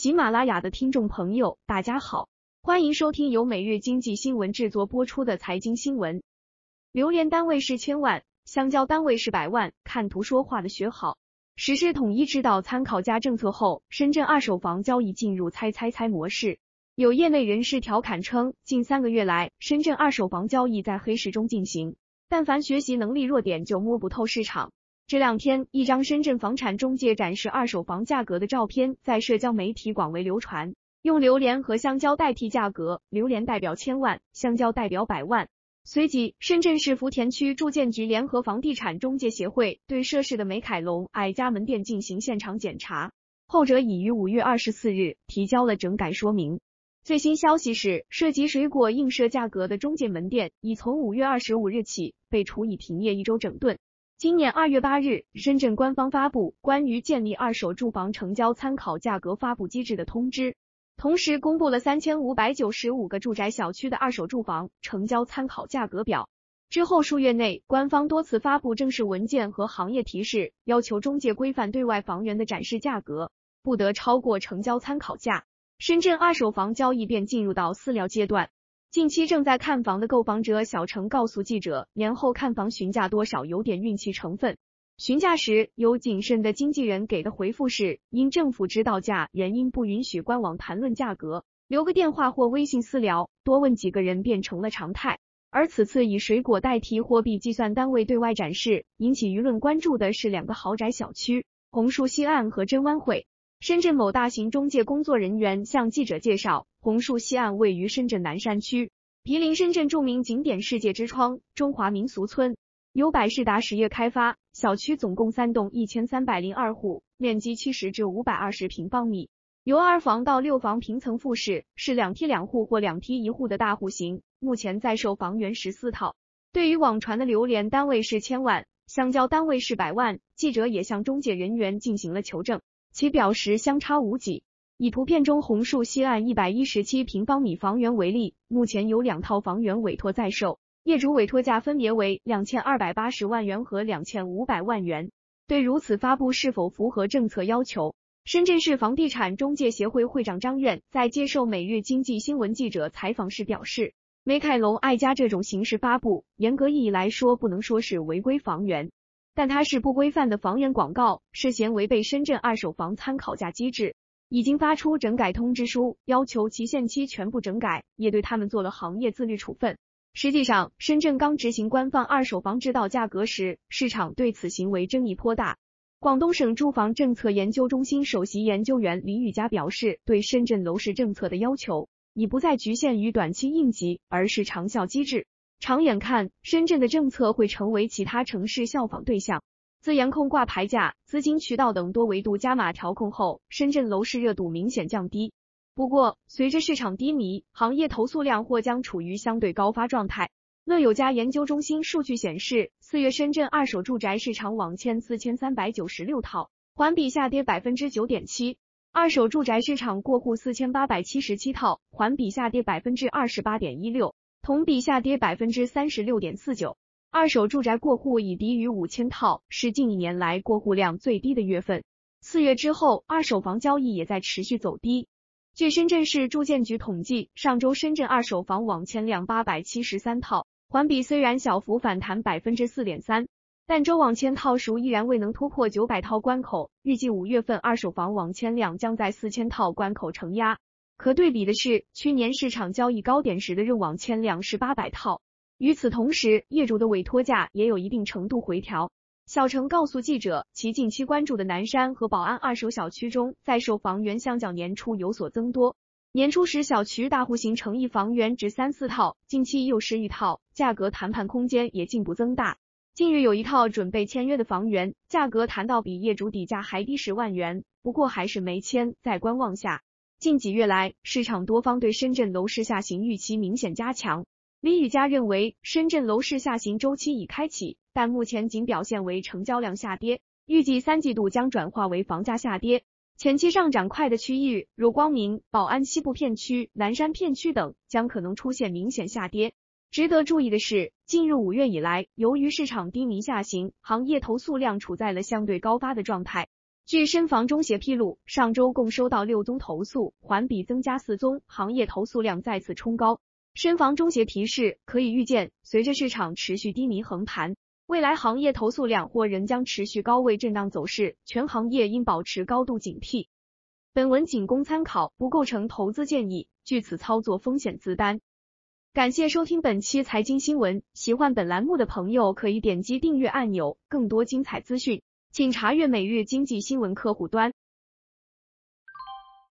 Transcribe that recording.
喜马拉雅的听众朋友，大家好，欢迎收听由每日经济新闻制作播出的财经新闻。榴莲单位是千万，香蕉单位是百万，看图说话的学好。实施统一指导参考价政策后，深圳二手房交易进入猜猜猜模式。有业内人士调侃称，近三个月来，深圳二手房交易在黑市中进行，但凡学习能力弱点就摸不透市场。这两天，一张深圳房产中介展示二手房价格的照片在社交媒体广为流传，用榴莲和香蕉代替价格，榴莲代表千万，香蕉代表百万。随即，深圳市福田区住建局联合房地产中介协会对涉事的美凯龙爱家门店进行现场检查，后者已于五月二十四日提交了整改说明。最新消息是，涉及水果映射价格的中介门店已从五月二十五日起被处以停业一周整顿。今年二月八日，深圳官方发布关于建立二手住房成交参考价格发布机制的通知，同时公布了三千五百九十五个住宅小区的二手住房成交参考价格表。之后数月内，官方多次发布正式文件和行业提示，要求中介规范对外房源的展示价格，不得超过成交参考价。深圳二手房交易便进入到私聊阶段。近期正在看房的购房者小程告诉记者，年后看房询价多少有点运气成分。询价时，有谨慎的经纪人给的回复是：因政府指导价原因不允许官网谈论价格，留个电话或微信私聊，多问几个人变成了常态。而此次以水果代替货币计算单位对外展示，引起舆论关注的是两个豪宅小区——红树西岸和真湾汇。深圳某大型中介工作人员向记者介绍，红树西岸位于深圳南山区，毗邻深圳著名景点世界之窗中华民俗村，由百事达实业开发。小区总共三栋，一千三百零二户，面积七十至五百二十平方米，由二房到六房平层复式，是两梯两户或两梯一户的大户型。目前在售房源十四套。对于网传的榴莲单位是千万，香蕉单位是百万，记者也向中介人员进行了求证。其表示相差无几。以图片中红树西岸一百一十七平方米房源为例，目前有两套房源委托在售，业主委托价分别为两千二百八十万元和两千五百万元。对如此发布是否符合政策要求？深圳市房地产中介协会会长张苑在接受每日经济新闻记者采访时表示，美凯龙爱家这种形式发布，严格意义来说不能说是违规房源。但它是不规范的房源广告，涉嫌违背深圳二手房参考价机制，已经发出整改通知书，要求其限期全部整改，也对他们做了行业自律处分。实际上，深圳刚执行官方二手房指导价格时，市场对此行为争议颇大。广东省住房政策研究中心首席研究员李宇佳表示，对深圳楼市政策的要求已不再局限于短期应急，而是长效机制。长远看，深圳的政策会成为其他城市效仿对象。自严控挂牌价、资金渠道等多维度加码调控后，深圳楼市热度明显降低。不过，随着市场低迷，行业投诉量或将处于相对高发状态。乐友家研究中心数据显示，四月深圳二手住宅市场网签四千三百九十六套，环比下跌百分之九点七；二手住宅市场过户四千八百七十七套，环比下跌百分之二十八点一六。同比下跌百分之三十六点四九，二手住宅过户已低于五千套，是近一年来过户量最低的月份。四月之后，二手房交易也在持续走低。据深圳市住建局统计，上周深圳二手房网签量八百七十三套，环比虽然小幅反弹百分之四点三，但周网签套数依然未能突破九百套关口。预计五月份二手房网签量将在四千套关口承压。可对比的是，去年市场交易高点时的认网签量是八百套。与此同时，业主的委托价也有一定程度回调。小程告诉记者，其近期关注的南山和宝安二手小区中，在售房源相较年初有所增多。年初时小区大户型诚意房源只三四套，近期已有十余套，价格谈判空间也进一步增大。近日有一套准备签约的房源，价格谈到比业主底价还低十万元，不过还是没签，在观望下。近几月来，市场多方对深圳楼市下行预期明显加强。李宇佳认为，深圳楼市下行周期已开启，但目前仅表现为成交量下跌，预计三季度将转化为房价下跌。前期上涨快的区域，如光明、宝安西部片区、南山片区等，将可能出现明显下跌。值得注意的是，进入五月以来，由于市场低迷下行，行业投诉量处在了相对高发的状态。据深房中协披露，上周共收到六宗投诉，环比增加四宗，行业投诉量再次冲高。深房中协提示，可以预见，随着市场持续低迷横盘，未来行业投诉量或仍将持续高位震荡走势，全行业应保持高度警惕。本文仅供参考，不构成投资建议，据此操作风险自担。感谢收听本期财经新闻，喜欢本栏目的朋友可以点击订阅按钮，更多精彩资讯，请查阅每日经济新闻客户端。